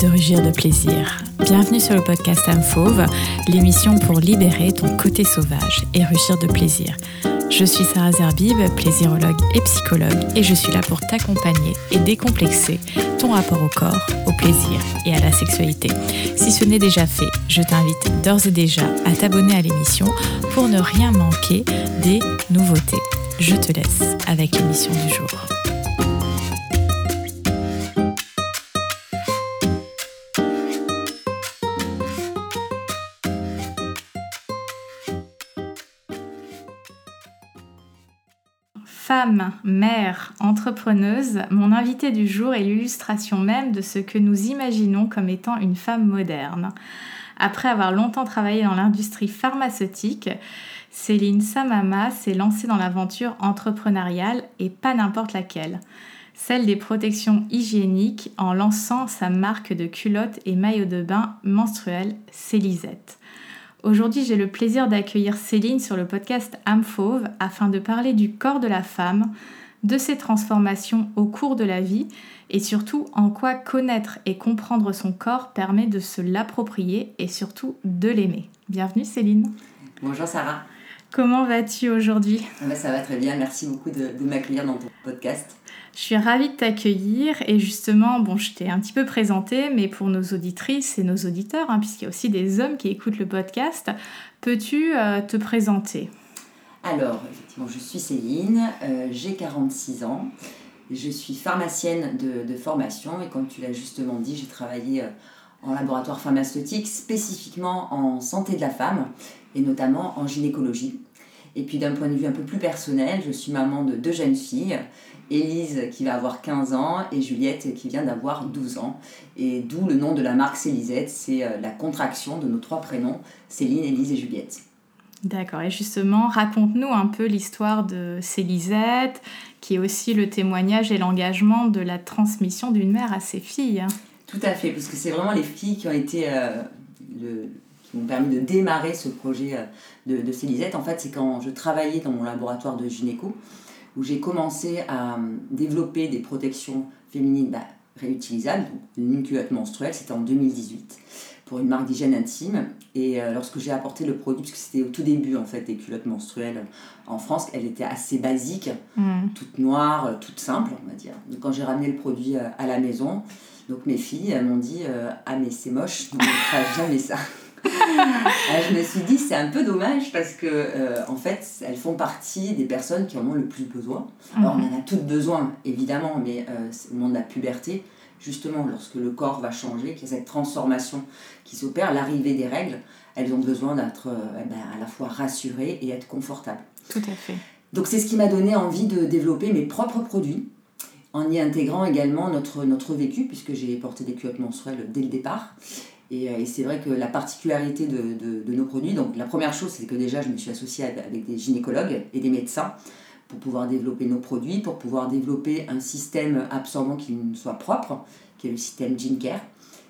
de rugir de plaisir. Bienvenue sur le podcast Âme Fauve, l'émission pour libérer ton côté sauvage et rugir de plaisir. Je suis Sarah Zerbib, plaisirologue et psychologue, et je suis là pour t'accompagner et décomplexer ton rapport au corps, au plaisir et à la sexualité. Si ce n'est déjà fait, je t'invite d'ores et déjà à t'abonner à l'émission pour ne rien manquer des nouveautés. Je te laisse avec l'émission du jour. Femme, mère, entrepreneuse, mon invité du jour est l'illustration même de ce que nous imaginons comme étant une femme moderne. Après avoir longtemps travaillé dans l'industrie pharmaceutique, Céline Samama s'est lancée dans l'aventure entrepreneuriale et pas n'importe laquelle, celle des protections hygiéniques en lançant sa marque de culottes et maillots de bain menstruels Célisette. Aujourd'hui, j'ai le plaisir d'accueillir Céline sur le podcast Âme Fauve afin de parler du corps de la femme, de ses transformations au cours de la vie et surtout en quoi connaître et comprendre son corps permet de se l'approprier et surtout de l'aimer. Bienvenue Céline. Bonjour Sarah. Comment vas-tu aujourd'hui? Ah bah, Ça va très bien, merci beaucoup de, de m'accueillir dans ton podcast. Je suis ravie de t'accueillir et justement, bon, je t'ai un petit peu présenté, mais pour nos auditrices et nos auditeurs, hein, puisqu'il y a aussi des hommes qui écoutent le podcast, peux-tu euh, te présenter? Alors, effectivement, je suis Céline, euh, j'ai 46 ans, je suis pharmacienne de, formation et comme tu l'as justement dit, j'ai travaillé euh, en laboratoire pharmaceutique spécifiquement en santé de la femme et notamment en gynécologie. Et puis d'un point de vue un peu plus personnel, je suis maman de deux jeunes filles Élise qui va avoir 15 ans et Juliette qui vient d'avoir 12 ans. Et d'où le nom de la marque Célisette, c'est euh, la contraction de nos trois prénoms, Céline, Élise et Juliette. D'accord, et justement, raconte-nous un peu l'histoire de Célisette, qui est aussi le témoignage et l'engagement de la transmission d'une mère à ses filles. Tout à fait, parce que c'est vraiment les filles qui ont été... Euh, qui m'ont permis de démarrer ce projet euh, de, de Célisette. En fait, c'est quand je travaillais dans mon laboratoire de gynéco, où j'ai commencé à développer des protections féminines bah, réutilisables, une culotte menstruelle, c'était en 2018, pour une marque d'hygiène intime. Et euh, lorsque j'ai apporté le produit, parce que c'était au tout début en fait des culottes menstruelles en France, elles étaient assez basiques, mm. toutes noires, euh, toutes simples, on va dire. Donc quand j'ai ramené le produit euh, à la maison, donc mes filles m'ont dit Ah, mais c'est moche, on ne fera jamais ça. je me suis dit, c'est un peu dommage parce que, euh, en fait, elles font partie des personnes qui en ont le plus besoin. Alors, on en a toutes besoin, évidemment, mais euh, au moment de la puberté, justement, lorsque le corps va changer, qu'il y a cette transformation qui s'opère, l'arrivée des règles, elles ont besoin d'être euh, eh ben, à la fois rassurées et être confortables. Tout à fait. Donc, c'est ce qui m'a donné envie de développer mes propres produits en y intégrant également notre, notre vécu, puisque j'ai porté des culottes menstruelles dès le départ. Euh, et, c'est vrai que la particularité de, de, nos produits, donc la première chose, c'est que déjà, je me suis associée avec des gynécologues et des médecins pour pouvoir développer nos produits, pour pouvoir développer un système absorbant qui nous soit propre, qui est le système GeneCare,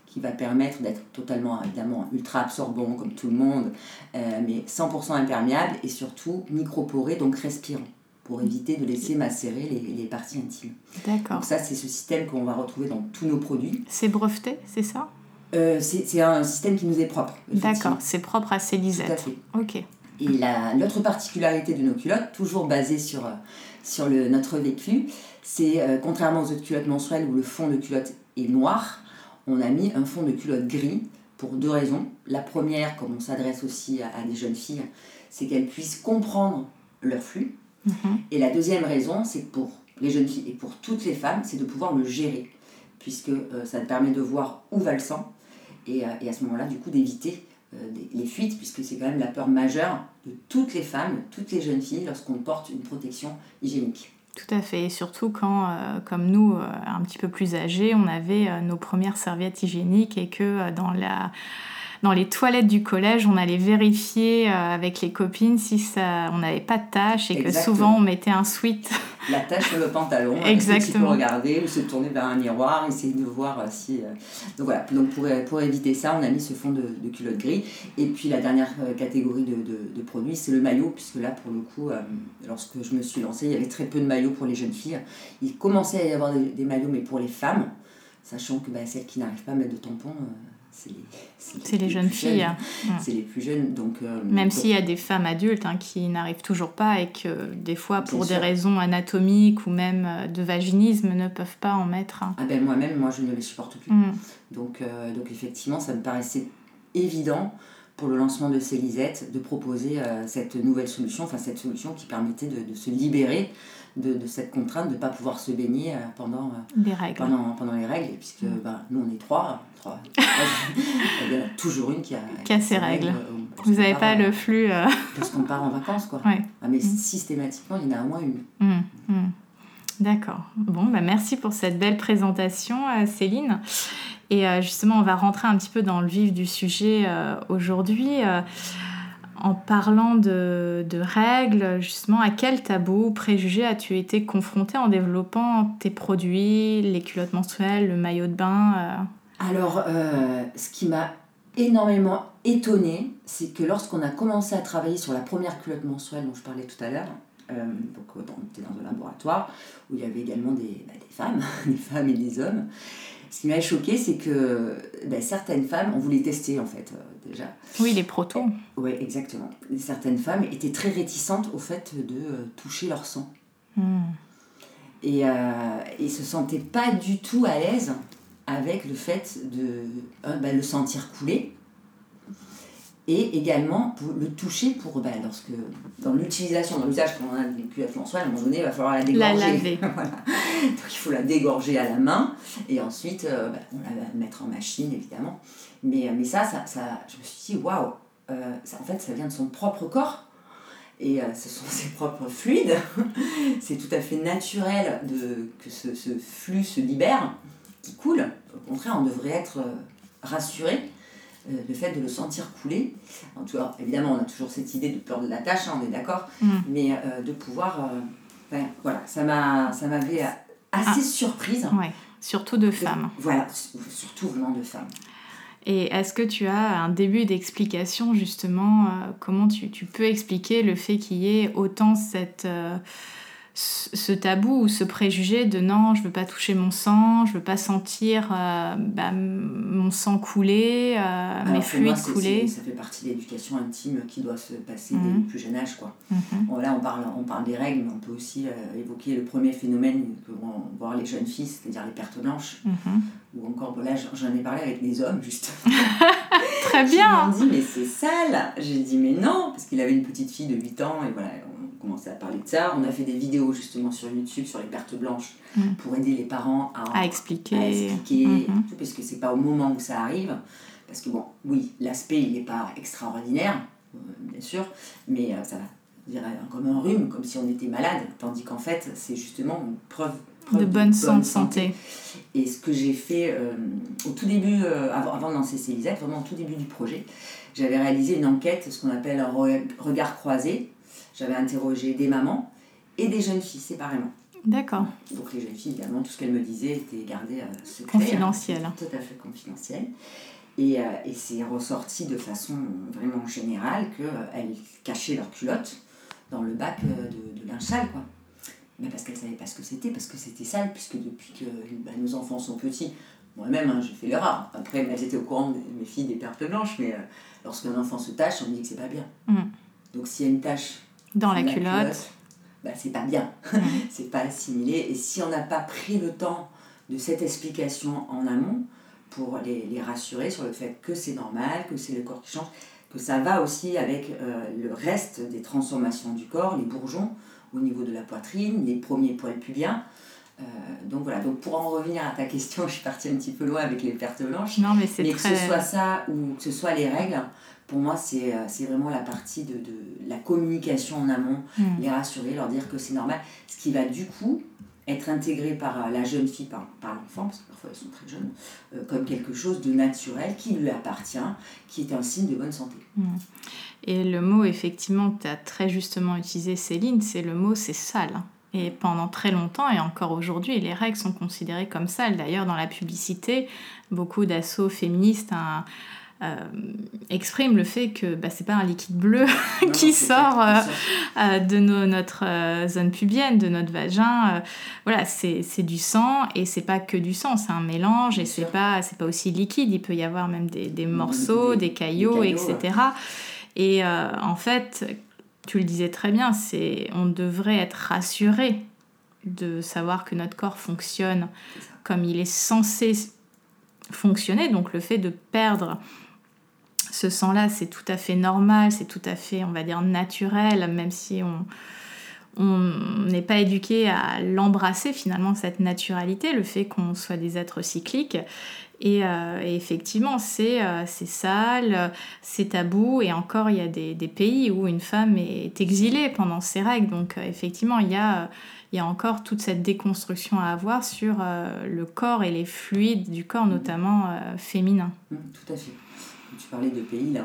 qui va permettre d'être totalement, évidemment, ultra absorbant comme tout le monde, euh, mais 100% imperméable et surtout microporé, donc respirant pour éviter de laisser macérer les, les parties intimes. D'accord. Donc ça, c'est ce système qu'on va retrouver dans tous nos produits. C'est breveté, c'est ça? Euh, c'est un système qui nous est propre. D'accord, c'est propre à Célisette. Tout à fait. Ok. Et l'autre particularité de nos culottes, toujours basée sur, sur le, notre vécu, c'est euh, contrairement aux autres culottes mensuelles où le fond de culotte est noir, on a mis un fond de culotte gris pour deux raisons. La première, comme on s'adresse aussi à, des jeunes filles, c'est qu'elles puissent comprendre leur flux. Mhm. Et la deuxième raison, c'est pour les jeunes filles et pour toutes les femmes, c'est de pouvoir le gérer, puisque euh, ça permet de voir où va le sang, et, à ce moment-là, du coup, d'éviter euh, les fuites, puisque c'est quand même la peur majeure de toutes les femmes, toutes les jeunes filles, lorsqu'on porte une protection hygiénique. Tout à fait, et surtout quand, euh, comme nous, euh, un petit peu plus âgés, on avait nos premières serviettes hygiéniques et que dans la dans les toilettes du collège, on allait vérifier avec les copines si ça, on n'avait pas de taches et que souvent on mettait un sweat la tache sur le pantalon. Exactement. Peut regarder ou se tourner vers un miroir, essayer de voir euh, si. Euh, donc voilà, donc pour, pour éviter ça, on a mis ce fond de, de culotte gris. Et puis la dernière euh, catégorie de, de, produits, c'est le maillot, puisque là, pour le coup, lorsque je me suis lancée, il y avait très peu de maillots pour les jeunes filles. Il commençait à y avoir des, maillots, mais pour les femmes sachant que bah, celles qui n'arrivent pas à mettre de tampon, euh, c'est les, les, jeunes filles. C'est les plus jeunes. Donc, Même s'il y a des femmes adultes hein, qui n'arrivent toujours pas et que des fois, pour des raisons anatomiques ou même de vaginisme, ne peuvent pas en mettre. Ah ben moi-même, moi je ne les supporte plus. Mm. Donc, donc effectivement, ça me paraissait évident pour le lancement de Célisette de proposer cette nouvelle solution, enfin cette solution qui permettait de, de se libérer de, de, cette contrainte de ne pas pouvoir se baigner euh, pendant, euh, les règles. Pendant, pendant les règles, puisque mm. bah, nous on est trois, trois. il y en a toujours une qui a, qui a ses règles. Euh, Vous n'avez pas le flux. Parce qu'on part en vacances, quoi. Ah, mais mm. systématiquement, il y en a au moins une. Mm, D'accord. Bon, bah merci pour cette belle présentation, Céline. Et justement, on va rentrer un petit peu dans le vif du sujet aujourd'hui en parlant de, règles, justement, à quel tabou ou préjugé as-tu été confronté en développant tes produits, les culottes menstruelles, le maillot de bain euh? Alors, euh, ce qui m'a énormément étonnée, c'est que lorsqu'on a commencé à travailler sur la première culotte menstruelle dont je parlais tout à l'heure, euh, donc on était dans un laboratoire où il y avait également des, bah, des femmes, des femmes et des hommes, ce qui m'a choqué, c'est que ben, certaines femmes, on voulait tester en fait euh, déjà. Oui, les protos. Oui, exactement. Certaines femmes étaient très réticentes au fait de euh, toucher leur sang. Et, euh, et se sentaient pas du tout à l'aise avec le fait de ben, le sentir couler et également pour le toucher pour ben, lorsque dans l'utilisation dans l'usage quand on a des culottes mensuelles à un moment donné il va falloir la dégorger. la laver. voilà. donc il faut la dégorger à la main et ensuite euh, ben, on la va mettre en machine évidemment. Mais, mais ça, ça, ça je me suis dit waouh euh, en fait ça vient de son propre corps et euh, ce sont ses propres fluides. C'est tout à fait naturel de, que ce, ce, flux se libère qui coule. Au contraire on devrait être rassuré. euh, le fait de le sentir couler. En tout cas, évidemment, on a toujours cette idée de peur de la tâche, hein, on est d'accord, mm. mais euh, de pouvoir. Euh, voilà, ça m'avait assez ah. surprise. Ouais, surtout de femmes. Voilà, surtout vraiment de femmes. Et est-ce que tu as un début d'explication justement comment tu, tu, peux expliquer le fait qu'il y ait autant cette ce tabou ou ce préjugé de non, je veux pas toucher mon sang, je veux pas sentir euh, bah, mon sang couler, euh, mes fluides couler. Ça fait partie de l'éducation intime qui doit se passer dès le plus jeune âge. Quoi. Mhm. là, on parle, on parle des règles, mais on peut aussi euh, évoquer le premier phénomène que vont voir les jeunes filles, c'est-à-dire les pertes blanches. Mhm. Ou encore, là, j'en ai parlé avec des hommes, justement. Très bien. Ils m'ont dit, mais c'est sale. J'ai dit, mais non, parce qu'il avait une petite fille de 8 ans, et voilà, commencé à parler de ça. On a fait des vidéos justement sur YouTube sur les pertes blanches mm. pour aider les parents à, à expliquer, à expliquer mm-hmm. parce que c'est pas au moment où ça arrive. Parce que bon, oui, l'aspect il n'est pas extraordinaire, euh, bien sûr, mais euh, ça va dire comme un rhume, comme si on était malade, tandis qu'en fait c'est justement une preuve, de, bonne, santé. Et ce que j'ai fait euh, au tout début, avant, avant de lancer Célisette, vraiment au tout début du projet, j'avais réalisé une enquête, ce qu'on appelle un regard croisé, j'avais interrogé des mamans et des jeunes filles séparément. D'accord. Donc les jeunes filles, évidemment, tout ce qu'elles me disaient était gardé euh, secret. Confidentiel. Hein, tout à fait confidentiel. Et, euh, et c'est ressorti de façon vraiment générale qu'elles euh, cachaient leurs culottes dans le bac euh, de, de linge sale, quoi. Mais parce qu'elles ne savaient pas ce que c'était, parce que c'était sale, puisque depuis que bah, nos enfants sont petits, moi-même, hein, j'ai fait l'erreur. Après, elles étaient au courant, de, mes filles, des pertes blanches, mais lorsqu'un enfant se tâche, on me dit que c'est pas bien. Mm. Donc s'il y a une tâche dans la, culotte, bah, c'est pas bien, c'est pas assimilé. Et si on n'a pas pris le temps de cette explication en amont pour les, les rassurer sur le fait que c'est normal, que c'est le corps qui change, que ça va aussi avec euh, le reste des transformations du corps, les bourgeons au niveau de la poitrine, les premiers poils pubiens. Euh, donc voilà, donc pour en revenir à ta question, je suis partie un petit peu loin avec les pertes blanches. Non, mais c'est que ce soit ça ou que ce soit les règles, pour moi, c'est euh, vraiment la partie de, de, la communication en amont, hmm. les rassurer, leur dire que c'est normal. Ce qui va du coup être intégré par euh, la jeune fille, par, par l'enfant, parce que parfois elles sont très jeunes, euh, comme quelque chose de naturel qui lui appartient, qui est un signe de bonne santé. Hmm. Et le mot, effectivement, que tu as très justement utilisé, Céline, c'est le mot c'est sale. Et pendant très longtemps, et encore aujourd'hui, les règles sont considérées comme sales. D'ailleurs, dans la publicité, beaucoup d'assauts féministes euh, exprime le fait que bah, c'est pas un liquide bleu qui sort euh, euh, de notre zone pubienne, de notre vagin. voilà, c'est du sang et c'est pas que du sang, c'est un mélange et c'est pas, pas aussi liquide. Il peut y avoir même des, des morceaux, des, caillots, etc. Et en fait, tu le disais très bien, c'est on devrait être rassuré de savoir que notre corps fonctionne comme il est censé fonctionner. Donc le fait de perdre ce sang-là, c'est tout à fait normal, c'est tout à fait, on va dire, naturel, même si on on n'est pas éduqué à l'embrasser finalement cette naturalité, le fait qu'on soit des êtres cycliques. Et, euh, effectivement, euh, c'est sale, c'est tabou, et encore, il y a des, des, pays où une femme est exilée pendant ses règles. Donc, euh, effectivement, il y, a, il y a encore toute cette déconstruction à avoir sur le corps et les fluides du corps, notamment féminin. Mmh, tout à fait tu parlais de pays, là,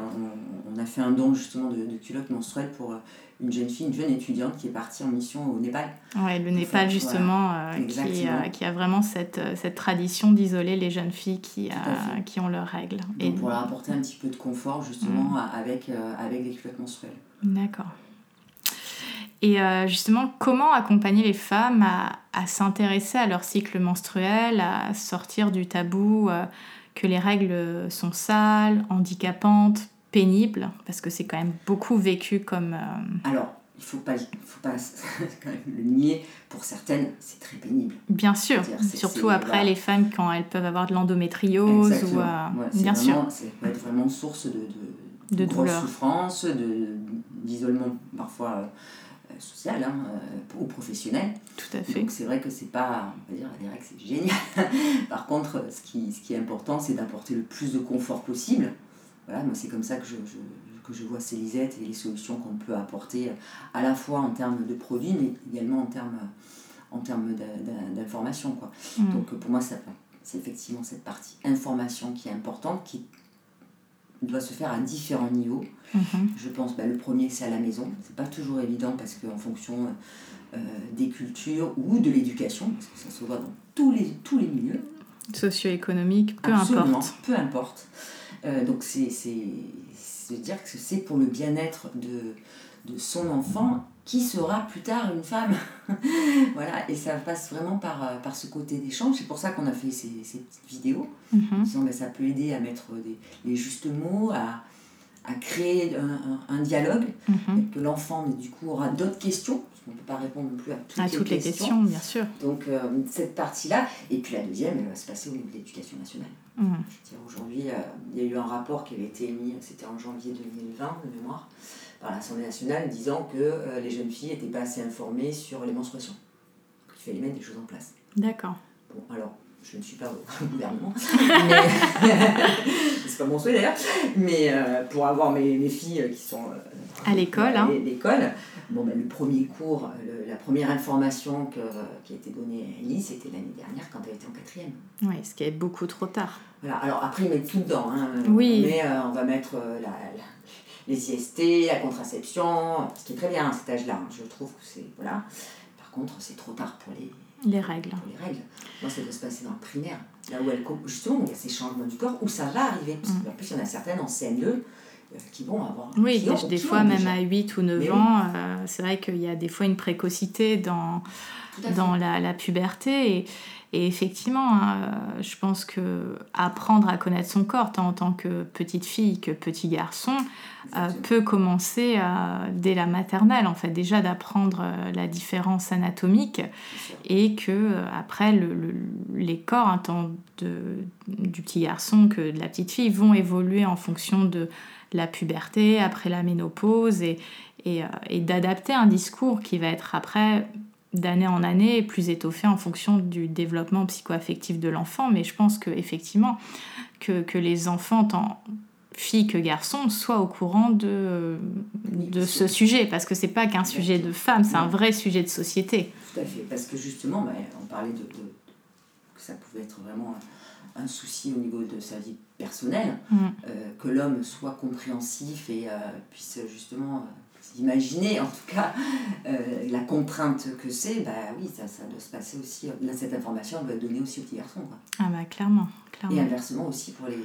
on, a fait un don justement de, culottes menstruelles pour euh, une jeune fille, une jeune étudiante qui est partie en mission au Népal. Oui, le Népal justement, euh, qui, euh, qui, a vraiment cette, cette tradition d'isoler les jeunes filles qui, qui ont leurs règles. Et pour leur apporter un petit peu de confort justement mm. avec, avec des culottes menstruelles. D'accord. Et justement, comment accompagner les femmes à, à s'intéresser à leur cycle menstruel, à sortir du tabou que les règles sont sales, handicapantes, pénibles, parce que c'est quand même beaucoup vécu comme... Euh, Alors, il ne faut pas, faut pas quand même le nier, pour certaines, c'est très pénible. Bien sûr, surtout après les femmes quand elles peuvent avoir de l'endométriose. Ou, euh, bien sûr. C'est vraiment source de, de, de, de souffrance, d'isolement parfois euh, social hein, euh, ou professionnel. Tout à fait. Donc c'est vrai que c'est pas, on va dire, la règles c'est génial. Par contre, ce qui, ce qui est important, c'est d'apporter le plus de confort possible. Voilà, moi c'est comme ça que je, je que je vois Célisette et les solutions qu'on peut apporter à la fois en termes de produits, mais également en termes, en termes d'information. Quoi. Mm. Donc pour moi, c'est effectivement cette partie information qui est importante, qui doit se faire à différents niveaux. Mhm. Je pense bah, le premier c'est à la maison. C'est pas toujours évident parce qu'en fonction euh, des cultures ou de l'éducation, parce que ça se voit dans tous les, tous les milieux. Socio-économique, peu importe. Peu importe. Euh, donc c'est dire que c'est pour le bien-être de, de son enfant qui sera plus tard une femme. voilà, et ça passe vraiment par, euh, par ce côté d'échange. C'est pour ça qu'on a fait ces, ces petites vidéos. Mm ça peut aider à mettre des, les justes mots, à, à créer un, un, dialogue, mhm. que l'enfant, du coup, aura d'autres questions. On ne peut pas répondre non plus à toutes, à toutes les questions. bien sûr. Donc, euh, cette partie-là. Et puis la deuxième, elle va se passer au niveau de l'éducation nationale. Mhm. Aujourd'hui, euh, il y a eu un rapport qui avait été émis, c'était en janvier 2020, de mémoire, par l'Assemblée nationale disant que euh, les jeunes filles n'étaient pas assez informées sur les menstruations. Il fallait mettre des choses en place. D'accord. Bon, alors, je ne suis pas au gouvernement, mais pas mon souhait d'ailleurs, mais euh, pour avoir mes, mes, filles qui sont euh, à l'école, hein. l'école, bon, ben, le premier cours, la première information que, qui a été donnée à Ellie, c'était l'année dernière quand elle était en quatrième. Oui, ce qui est beaucoup trop tard. Voilà, alors après ils mettent tout dedans, hein, oui. mais on va mettre la les IST, la contraception, ce qui est très bien à cet âge-là. Hein. Je trouve que c'est. Voilà. Par contre, c'est trop tard pour les, les règles. Pour les règles. Moi, ça doit se passer dans le primaire, là où elle, justement, il y a ces changements du corps, où ça va arriver. Parce mm. plus, il y en a certaines en CNE euh, qui vont avoir. Oui, des, fois, même à 8 ou 9 ans, euh, c'est vrai qu'il y a des fois une précocité dans, dans la, la, puberté. Et, et effectivement, hein, euh, je pense que apprendre à connaître son corps, tant en tant que petite fille que petit garçon, euh, peut commencer euh, dès la maternelle, en fait, déjà d'apprendre la différence anatomique et que après le, les corps, hein, tant de, du petit garçon que de la petite fille, vont évoluer en fonction de la puberté, après la ménopause et, et, et d'adapter un discours qui va être après d'année en année plus étoffé en fonction du développement psychoaffectif de l'enfant, mais je pense que effectivement que, que, les enfants, tant filles que garçons, soient au courant de, de ce sujet, parce que c'est pas qu'un sujet de femme, c'est un vrai sujet de société. Tout à fait, parce que justement, bah, on parlait de, que ça pouvait être vraiment un souci au niveau de sa vie personnelle, mm. euh, que l'homme soit compréhensif et euh, puisse justement imaginer en tout cas la contrainte que c'est, bah oui, ça, ça doit se passer aussi. Là, cette information, elle doit être donnée aussi aux petits garçons. Quoi. Ah bah clairement, clairement. Et inversement aussi pour les,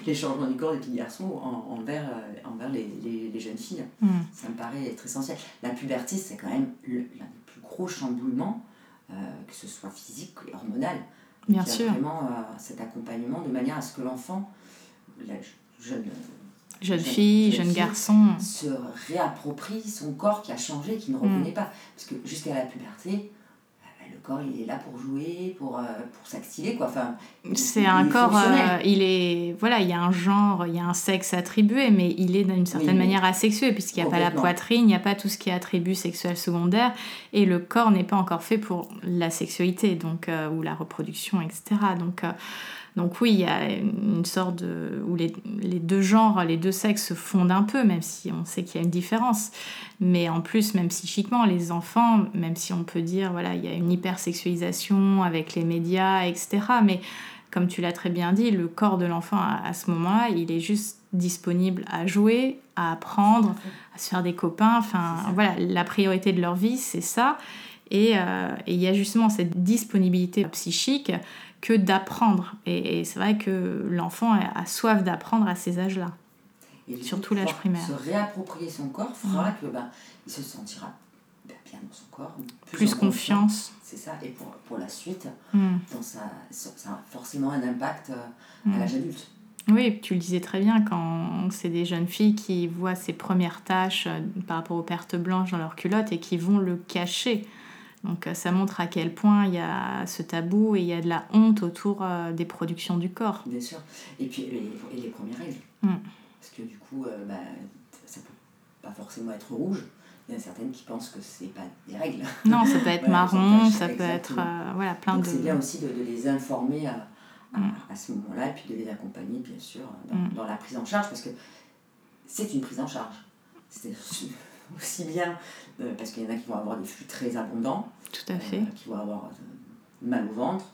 les changements du corps des petits garçons envers, envers les, les, jeunes filles. Mm. Ça me paraît être essentiel. La puberté, c'est quand même l'un des plus gros chamboulements, que ce soit physique et hormonal. Bien il y a sûr. vraiment cet accompagnement de manière à ce que l'enfant, la jeune, jeune, fille, jeune, garçon, se réapproprie son corps qui a changé, qui ne reconnaît pas. Parce que jusqu'à la puberté, le corps il est là pour jouer, pour, pour s'activer quoi. Enfin, c'est un corps, il est voilà, il y a un genre, il y a un sexe attribué, mais il est d'une certaine Oui, manière asexué puisqu'il n'y a pas la poitrine, il n'y a pas tout ce qui est attribut sexuel secondaire et le corps n'est pas encore fait pour la sexualité donc ou la reproduction etc. Donc donc oui, il y a une sorte de... où les, les, deux genres, les deux sexes se fondent un peu, même si on sait qu'il y a une différence. Mais en plus, même psychiquement, les enfants, même si on peut dire, voilà, il y a une hypersexualisation avec les médias, etc. Mais comme tu l'as très bien dit, le corps de l'enfant, à, ce moment-là, il est juste disponible à jouer, à apprendre, à se faire des copains. Enfin, voilà, la priorité de leur vie, c'est ça. Et il euh, y a justement cette disponibilité psychique que d'apprendre. Et, et c'est vrai que l'enfant a, a soif d'apprendre à ces âges-là. Surtout l'âge primaire. Se réapproprier son corps fera que bah, il se sentira bien dans son corps. Plus, plus confiance. C'est ça. Et pour, pour la suite, mm. dans sa, ça a forcément un impact mm. à l'âge adulte. Oui, tu le disais très bien, quand c'est des jeunes filles qui voient ces premières tâches par rapport aux pertes blanches dans leur culotte et qui vont le cacher. Donc ça montre à quel point il y a ce tabou et il y a de la honte autour euh, des productions du corps. Bien sûr. Et puis les, et les premières règles. Mm. Parce que du coup, euh, bah, ça peut pas forcément être rouge. Il y en a certaines qui pensent que c'est pas des règles. Non, ça peut être voilà, marron, ça peut être euh, voilà, plein Donc de... c'est bien aussi de, de, les informer à, à, Mm. à ce moment-là et puis de les accompagner, bien sûr, dans, Mm. dans la prise en charge parce que c'est une prise en charge. C'est aussi bien euh, parce qu'il y en a qui vont avoir des flux très abondants, Tout à fait. euh, qui vont avoir euh, mal au ventre,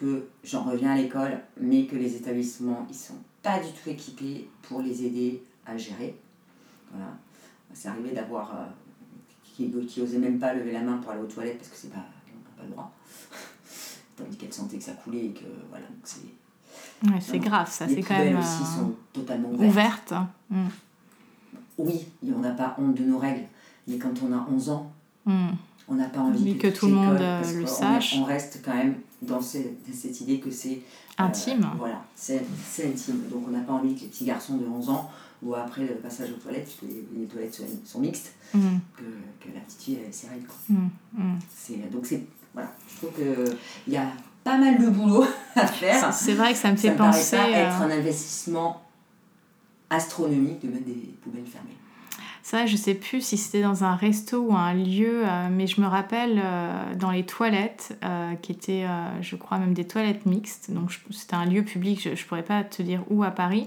que j'en reviens à l'école, mais que les établissements ils sont pas du tout équipés pour les aider à gérer. Voilà. C'est arrivé d'avoir euh, qui, qui osaient même pas lever la main pour aller aux toilettes parce que c'est pas, on n'a pas le droit. Tandis qu'elles sentaient que ça coulait et que voilà. donc c'est Ouais, c'est grave, ça, les c'est quand même aussi euh, sont totalement ouvertes. ouverte. Mm. Oui, on n'a pas honte de nos règles, mais quand on a 11 ans, Mm. On n'a pas envie que tout le monde, euh, le sache. On reste quand même dans ce- cette idée que c'est euh, Intime. voilà, c'est intime. Donc on n'a pas envie que les petits garçons de 11 ans, ou après le passage aux toilettes, puisque les, les toilettes sont, sont mixtes, Mm. que, que la petite fille. Mm. Mm. C'est- Donc c'est voilà, je trouve qu'il y a pas mal de boulot à faire. C'est vrai que ça me Ça fait paraît penser. pas euh, être un investissement astronomique de mettre des poubelles fermées. Vrai, je sais plus si c'était dans un resto ou un lieu, euh, mais je me rappelle euh, dans les toilettes, euh, qui étaient, je crois, même des toilettes mixtes. Donc c'était un lieu public, je, je pourrais pas te dire où à Paris.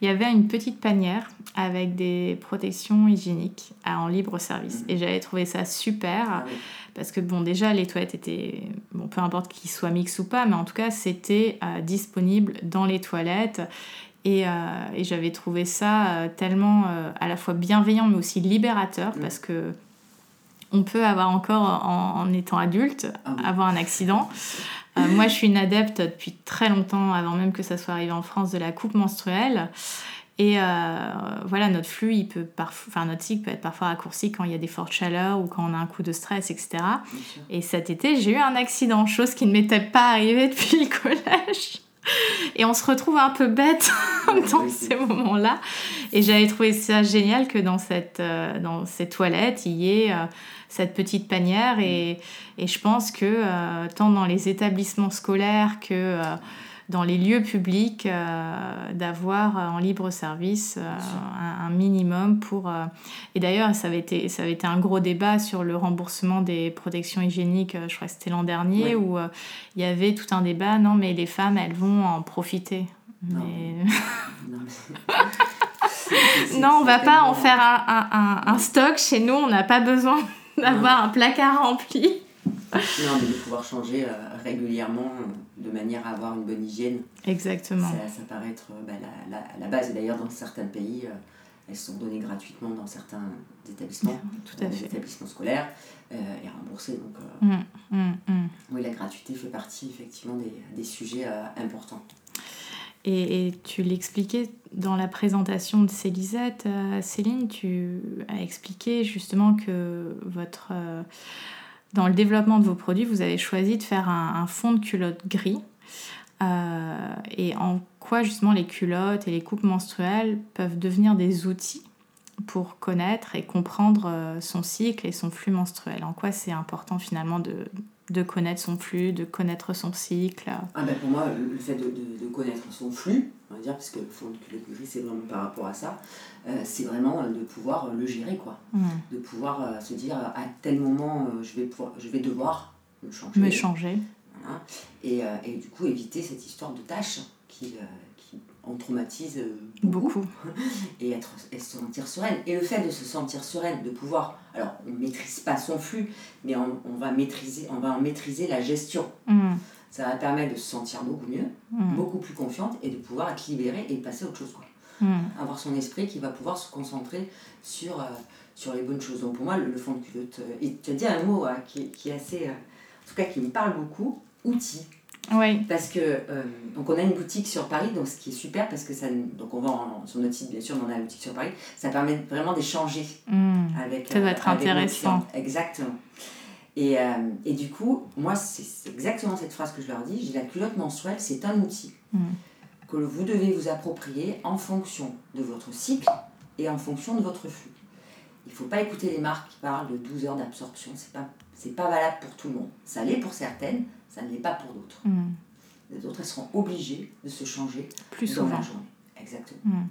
Il y avait une petite panière avec des protections hygiéniques à- en libre service. Et j'avais trouvé ça super. Ah. Parce que bon, déjà, les toilettes étaient, bon, peu importe qu'ils soient mixtes ou pas, mais en tout cas, c'était disponible dans les toilettes. Et, euh, et j'avais trouvé ça euh, tellement euh, à la fois bienveillant, mais aussi libérateur, Mm. parce que on peut avoir encore, en, en étant adulte, Ah oui. avoir un accident. Euh, moi, je suis une adepte depuis très longtemps, avant même que ça soit arrivé en France, de la coupe menstruelle. Et euh, voilà, notre flux, il peut parfois, enfin notre cycle peut être parfois raccourci quand il y a des fortes chaleurs ou quand on a un coup de stress, etc. Et cet été, j'ai eu un accident, chose qui ne m'était pas arrivée depuis le collège. Et on se retrouve un peu bête dans ces moments-là. Et j'avais trouvé ça génial que dans cette, euh, dans ces toilettes, il y ait euh, cette petite panière. Et, et je pense que euh, tant dans les établissements scolaires que euh, dans les lieux publics, euh, d'avoir euh, en libre service euh, un, un minimum pour... euh, Et d'ailleurs, ça, avait été- ça avait été un gros débat sur le remboursement des protections hygiéniques, je crois que c'était l'an dernier, où il y avait tout un débat, non mais les femmes, elles vont en profiter. Non. Mais... Non, non, on va pas en faire un, un- un- un stock chez nous, on n'a pas besoin d'avoir un placard rempli. Non, mais de pouvoir changer euh, régulièrement euh, de manière à avoir une bonne hygiène, Exactement. ça, ça paraît être euh, bah, la, la, la base. Et d'ailleurs, dans certains pays, elles sont données gratuitement dans certains établissements, Tout à fait. établissements scolaires et remboursées. Donc, Hum, hum, hum. oui, la gratuité fait partie effectivement des, des sujets importants. Et, et tu l'expliquais dans la présentation de Célisette, Céline, tu as expliqué justement que votre, dans le développement de vos produits, vous avez choisi de faire un, fond de culotte gris. Euh, et en quoi justement les culottes et les coupes menstruelles peuvent devenir des outils pour connaître et comprendre euh, son cycle et son flux menstruel? En quoi c'est important finalement de, de connaître son flux, de connaître son cycle ah ben Pour moi, le fait de, de, de, connaître son flux, on va dire, parce que le fond de c'est vraiment par rapport à ça, euh, c'est vraiment de pouvoir le gérer, quoi. Mmh. De pouvoir euh, se dire, à tel moment, euh, je, vais pouvoir, je vais devoir me changer. Me changer. Voilà. Et, euh, et, du coup, éviter cette histoire de tâches qui, euh, en traumatise beaucoup, Beaucoup. et, être, et se sentir sereine. Et le fait de se sentir sereine, de pouvoir, alors on ne maîtrise pas son flux, mais on, on, va maîtriser, on va en maîtriser la gestion. Mmh. Ça va permettre de se sentir beaucoup mieux, Mmh. beaucoup plus confiante et de pouvoir être libérée et passer à autre chose. Quoi. Mmh. Avoir son esprit qui va pouvoir se concentrer sur, euh, sur les bonnes choses. Donc pour moi, le, le fond de culotte, euh, et tu as dit un mot hein, qui, qui est assez, euh, en tout cas qui me parle beaucoup, outil. Oui. Parce que, euh, donc on a une boutique sur Paris, donc ce qui est super, parce que ça, donc on va en- sur notre site, bien sûr, mais on a une boutique sur Paris, ça permet vraiment d'échanger Mmh. avec. Ça doit être avec nos intéressant. Exactement. Et, euh, et du coup, moi, c'est c'est exactement cette phrase que je leur dis. Dis la culotte menstruelle, c'est un outil Mm. que vous devez vous approprier en fonction de votre cycle et en fonction de votre flux. Il ne faut pas écouter les marques qui parlent de 12 heures d'absorption. Ce n'est pas, c'est pas valable pour tout le monde. Ça l'est pour certaines, ça ne l'est pas pour d'autres. Mmh. Les autres, elles seront obligées de se changer Plus dans la journée. Exactement. Mm.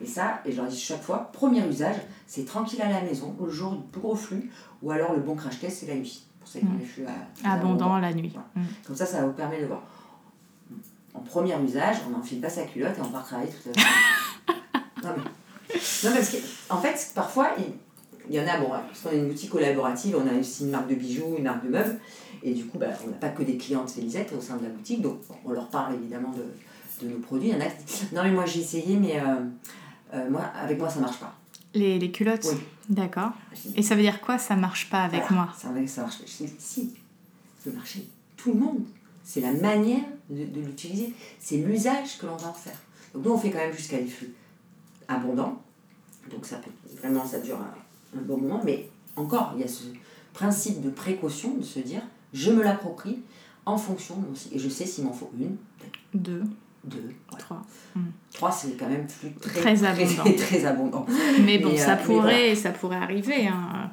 Et ça, et je leur dis chaque fois, premier usage, c'est tranquille à la maison, le jour du plus gros flux, ou alors le bon crash test, c'est la nuit. Pour ça, Mm. les flux à- Abondant la nuit. Mmh. Comme ça, ça vous permet de voir. En premier usage, on n'enfile pas sa culotte et on part travailler toute la journée. non, mais... non, parce que, en fait, parfois, il, il y en a, bon, parce qu'on a une boutique collaborative, on a aussi une marque de bijoux, une marque de meubles, et du coup, bah, on n'a pas que des clientes Félisette au sein de la boutique, donc on leur parle évidemment de, de nos produits. Il y en a qui disent Non, mais moi j'ai essayé, mais euh, euh, moi, avec moi ça marche pas. Les, les culottes Oui. D'accord. Et ça veut dire quoi Ça marche pas avec Voilà, moi? Ça, ça marche. Dis, si, ça peut marcher. Tout le monde. C'est la manière de, de l'utiliser. C'est l'usage que l'on va en faire. Donc nous, on fait quand même jusqu'à des flux abondants. Donc ça peut vraiment, ça dure un, un bon moment. Mais encore, il y a ce principe de précaution de se dire, je me l'approprie en fonction de mon cycle. Et je sais s'il m'en faut une, Deux, deux. voilà. trois. Trois, c'est quand même flux très, Très abondant. Très, très abondant. Mais bon, Mais, ça, euh, mais pourrait, ça pourrait arriver. hein.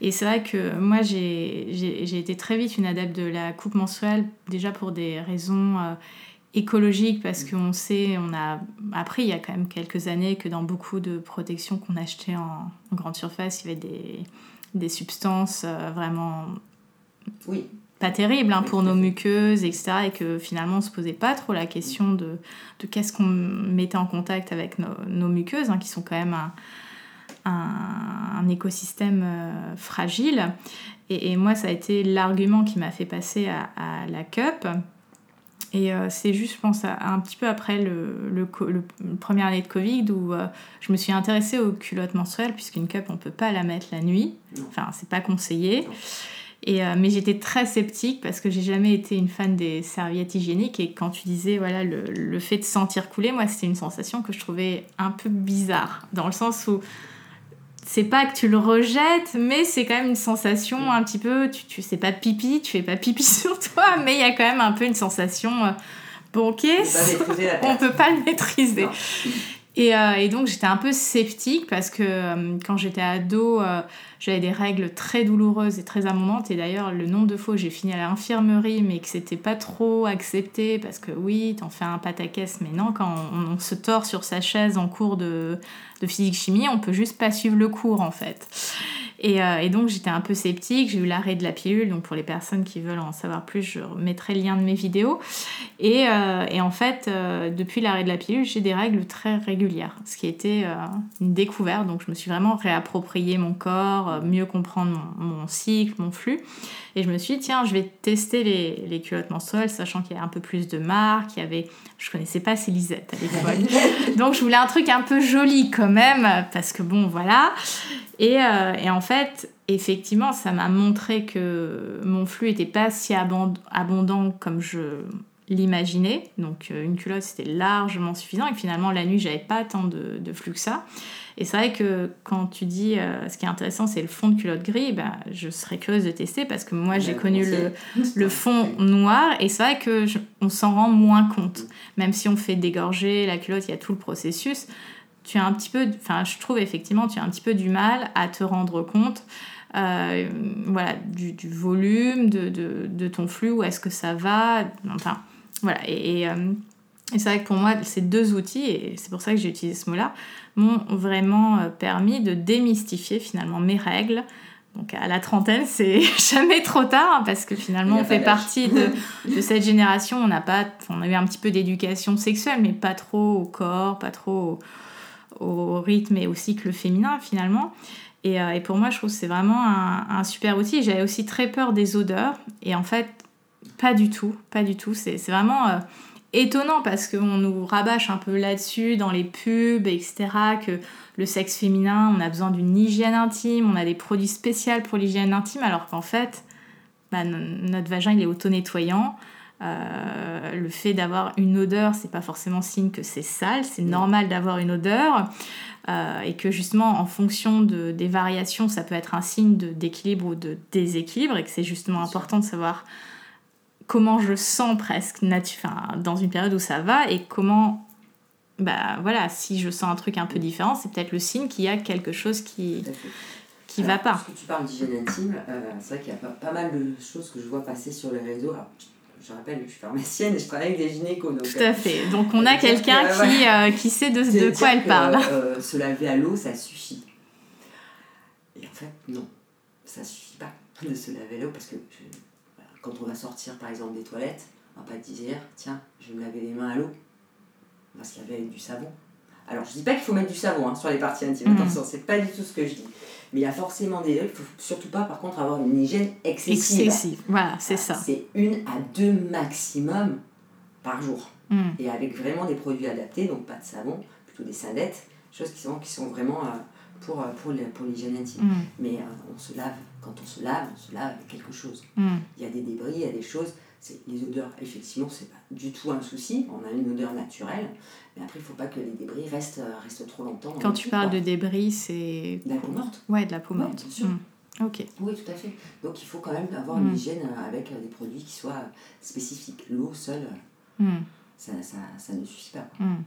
Et c'est vrai que moi, j'ai été très vite une adepte de la coupe menstruelle, déjà pour des raisons euh, écologiques, parce qu'on sait, on a appris il y a quand même quelques années que dans beaucoup de protections qu'on achetait en, en grande surface, il y avait des, des substances euh, vraiment Oui, pas terribles hein, pour nos muqueuses, etc. Et que finalement, on se posait pas trop la question de, de qu'est-ce qu'on mettait en contact avec nos, nos muqueuses, hein, qui sont quand même un, un, un écosystème euh, fragile. Et, et moi, ça a été l'argument qui m'a fait passer à, à la cup. Et euh, c'est juste, je pense, à- un petit peu après le, le, co- le- le première année de Covid où euh, je me suis intéressée aux culottes menstruelles, puisqu'une cup, on peut pas la mettre la nuit. Enfin, c'est pas conseillé. Et, euh, mais j'étais très sceptique parce que j'ai jamais été une fan des serviettes hygiéniques. Et quand tu disais, voilà, le, le fait de sentir couler, moi, c'était une sensation que je trouvais un peu bizarre. Dans le sens où c'est pas que tu le rejettes, mais c'est quand même une sensation un petit peu. Tu, tu sais pas pipi, tu fais pas pipi sur toi, mais il y a quand même un peu une sensation. euh, bon, ok, on peut pas le maîtriser. Euh, et donc j'étais un peu sceptique parce que euh, quand j'étais ado, euh, j'avais des règles très douloureuses et très abondantes. Et d'ailleurs, le nombre de fois j'ai fini à l'infirmerie, mais que c'était pas trop accepté parce que oui, t'en fais un pataquès, mais non, quand on, on se tord sur sa chaise en cours de, de physique-chimie, on peut juste pas suivre le cours en fait. Et, euh, et donc j'étais un peu sceptique, j'ai eu l'arrêt de la pilule, donc pour les personnes qui veulent en savoir plus, je mettrai le lien de mes vidéos. Et, euh, et en fait, euh, depuis l'arrêt de la pilule, j'ai des règles très régulières, ce qui était une découverte. Donc je me suis vraiment réapproprié mon corps, mieux comprendre mon, mon cycle, mon flux. Et je me suis dit, tiens, je vais tester les, les culottes menstruelles, sachant qu'il y avait un peu plus de marques, il y avait... Je connaissais pas Célisette à l'époque. donc je voulais un truc un peu joli quand même, parce que bon, voilà. Et, et en fait, effectivement, ça m'a montré que mon flux n'était pas si abond- abondant comme je l'imaginais. Donc euh, une culotte, c'était largement suffisant. Et finalement, la nuit, j'avais pas tant de, de flux que ça. Et c'est vrai que quand tu dis, euh, ce qui est intéressant, c'est le fond de culotte gris, bah, je serais curieuse de tester parce que moi, j'ai Ouais, connu le, le fond noir et c'est vrai que je- on s'en rend moins compte. Même si on fait dégorger la culotte, il y a tout le processus. Tu as un petit peu, enfin, je trouve effectivement, tu as un petit peu du mal à te rendre compte. euh, voilà, du, du volume de, de, de ton flux, où est-ce que ça va, enfin, voilà, et, et, euh, et c'est vrai que pour moi, ces deux outils, et c'est pour ça que j'ai utilisé ce mot-là, m'ont vraiment euh, permis de démystifier finalement mes règles. Donc à la trentaine, c'est jamais trop tard hein, parce que finalement on fait partie de, de cette génération. On n'a pas, on a eu un petit peu d'éducation sexuelle, mais pas trop au corps, pas trop au, rythme et au cycle féminin finalement. Et, euh, pour moi, je trouve que c'est vraiment un, super outil. J'avais aussi très peur des odeurs et en fait, pas du tout, pas du tout. C'est vraiment euh, étonnant parce qu'on nous rabâche un peu là-dessus dans les pubs, etc. Que le sexe féminin, on a besoin d'une hygiène intime, on a des produits spéciaux pour l'hygiène intime, alors qu'en fait, bah, notre vagin, il est auto-nettoyant. Euh, le fait d'avoir une odeur, c'est pas forcément signe que c'est sale, c'est normal d'avoir une odeur. Euh, et que justement, en fonction de, des variations, ça peut être un signe d'équilibre ou de déséquilibre, et que c'est justement important de savoir comment je sens presque enfin, dans une période où ça va et comment bah voilà si je sens un truc un peu différent c'est peut-être le signe qu'il y a quelque chose qui qui Alors, va pas. Parce que tu parles d'hygiène intime, euh, c'est vrai qu'il y a pas, pas mal de choses que je vois passer sur les réseaux. Alors, je, rappelle que je suis pharmacienne et je travaille avec des gynécos. Donc, tout à fait donc on a C'est-à-dire quelqu'un que, qui, euh, qui sait de, de quoi elle que, parle euh, se laver à l'eau, ça suffit. Et en fait, non, ça suffit pas de se laver à l'eau parce que je- quand on va sortir par exemple des toilettes, on va pas dire tiens, je vais me laver les mains à l'eau. On va se laver avec du savon. Alors je dis pas qu'il faut mettre du savon hein, sur les parties intimes, Mm. attention, c'est pas du tout ce que je dis. Mais il y a forcément des il faut surtout pas par contre avoir une hygiène excessive. excessif voilà c'est ça C'est une à deux maximum par jour Mm. et avec vraiment des produits adaptés, donc pas de savon, plutôt des salettes, choses qui sont, qui sont vraiment euh, pour, euh, pour, pour l'hygiène intime. Mm. Mais euh, on se lave, quand on se lave, on se lave avec quelque chose. Mm. Il y a des débris, il y a des choses, les odeurs, effectivement, c'est pas du tout un souci, on a une odeur naturelle, mais après, il faut pas que les débris restent, euh, restent trop longtemps. quand tu parles de débris c'est De la peau morte ouais de la peau Ouais, morte bien sûr. Mm. ok Oui, tout à fait. Donc il faut quand même avoir Mm. une hygiène euh, avec euh, des produits qui soient spécifiques. L'eau seule, euh, Mm. ça, ça, ça ne suffit pas. Mm.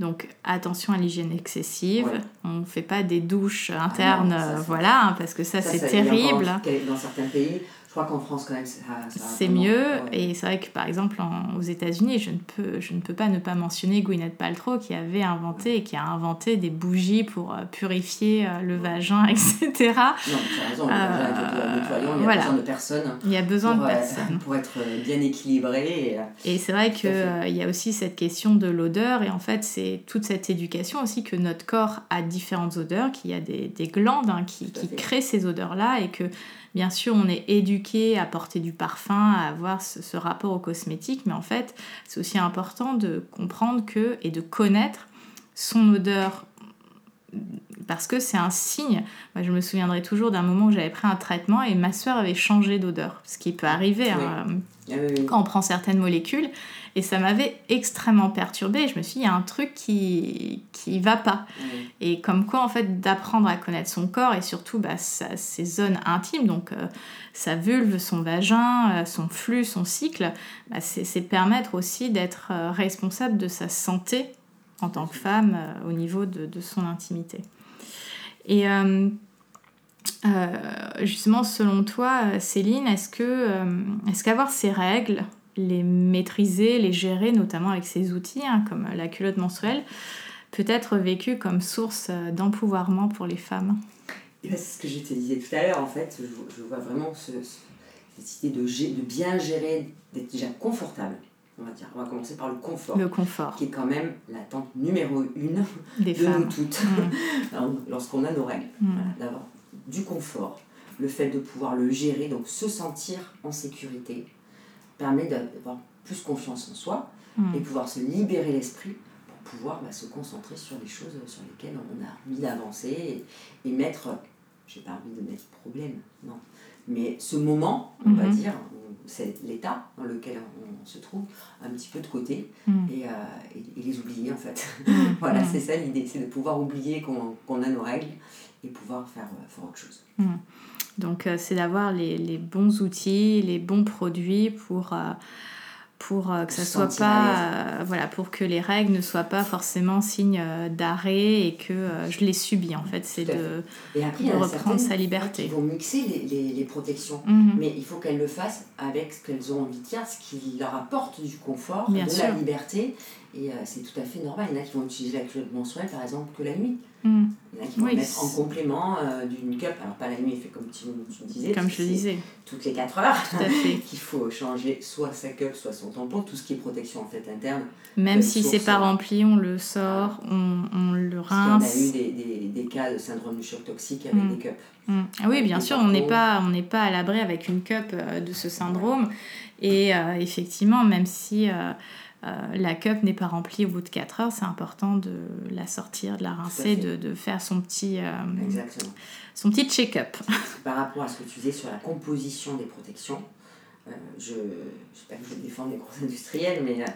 Donc attention à l'hygiène excessive. Ouais. On ne fait pas des douches internes, euh, ça- voilà, hein, parce que ça, c'est terrible. Dans certains pays, crois qu'en France quand même, ça, ça C'est mieux. ouais. Et c'est vrai que par exemple en- aux États-Unis, je ne peux je ne peux pas ne pas mentionner Gwyneth Paltrow qui avait inventé et qui a inventé des bougies pour euh, purifier euh, le vagin, etc. Non, tu as raison, le Euh, vagin est il y a voilà. besoin de personnes Il y a besoin pour, de euh, personnes. pour être euh, bien équilibré. Et, euh, Et c'est vrai qu'il fait. y a aussi cette question de l'odeur, et en fait, c'est toute cette éducation aussi que notre corps a différentes odeurs, qu'il y a des, des glandes hein, qui, qui créent ces odeurs-là, et que bien sûr, on est éduqué à porter du parfum, à avoir ce, ce rapport au cosmétique, mais en fait, c'est aussi important de comprendre que et de connaître son odeur parce que c'est un signe. Moi, je me souviendrai toujours d'un moment où j'avais pris un traitement et ma soeur avait changé d'odeur, ce qui peut arriver. hein, ah oui. quand on prend certaines molécules. Et ça m'avait extrêmement perturbée. Je me suis dit, il y a un truc qui qui va pas. Oui. Et comme quoi, en fait, d'apprendre à connaître son corps et surtout bah, sa- ses zones intimes, donc euh, sa vulve, son vagin, euh, son flux, son cycle, bah, c'est permettre aussi d'être euh, responsable de sa santé en tant que femme au niveau de, de son intimité. Et justement, selon toi, Céline, est-ce que est-ce qu'avoir ces règles, les maîtriser, les gérer, notamment avec ces outils hein, comme la culotte menstruelle, peut être vécu comme source euh, d'empouvoirment pour les femmes Et ben, c'est ce que je te disais tout à l'heure, en fait, je, je vois vraiment ce, ce- cette idée de, bien gérer, d'être déjà confortable, on va dire. On va commencer par le confort, Le confort qui est quand même l'attente numéro une des de nous femmes. toutes, Mm. Lorsqu'on a nos règles. Mm. Voilà, d'avoir du confort, le fait de pouvoir le gérer, donc se sentir en sécurité, permet d'avoir plus confiance en soi Mm. et pouvoir se libérer l'esprit pour pouvoir bah, se concentrer sur les choses sur lesquelles on a envie d'avancer et, et mettre, j'ai pas envie de mettre problème, non, mais ce moment, on va Mhm. dire, c'est l'état dans lequel on se trouve, un petit peu de côté Mm. et, euh, et- et les oublier en fait. Voilà, c'est ça l'idée, c'est de pouvoir oublier qu'on a nos règles et pouvoir faire, euh, faire autre chose. Donc euh, c'est d'avoir les, les bons outils, les bons produits pour, euh, pour euh, que ça soit pas euh, voilà pour que les règles ne soient pas forcément signe d'arrêt et que euh, je les subis en fait c'est de Et après, reprendre sa liberté. qui vont mixer les, les, les protections. Mhm. Mais il faut qu'elles le fassent avec ce qu'elles ont envie de faire, ce qui leur apporte du confort, Bien de sûr. la liberté. Et euh, c'est tout à fait normal. Il y en a qui vont utiliser la culotte menstruelle, par exemple, que la nuit. Mhm. Il y en a qui vont Oui, mettre en complément euh, d'une cup. Alors, pas la nuit, fait comme tu, tu disais. comme je disais Toutes les 4 heures. tout à fait qu'il faut changer soit sa cup, soit son tampon, tout ce qui est protection en fait interne. même Une si c'est pas euh, rempli on le sort on, on le Parce rince a eu des, des, des cas de syndrome du choc toxique avec Mm. des cups. Mm. Ah oui, bien sûr, on n'est pas, on n'est pas à l'abri avec une cup euh, de ce syndrome. Et euh, effectivement, même si euh, euh, la cup n'est pas remplie au bout de 4 heures, c'est important de la sortir, de la rincer, de, de faire son petit, euh, son petit check-up. Par rapport à ce que tu disais sur la composition des protections, euh, je ne sais pas que je défends les gros industriels, mais euh,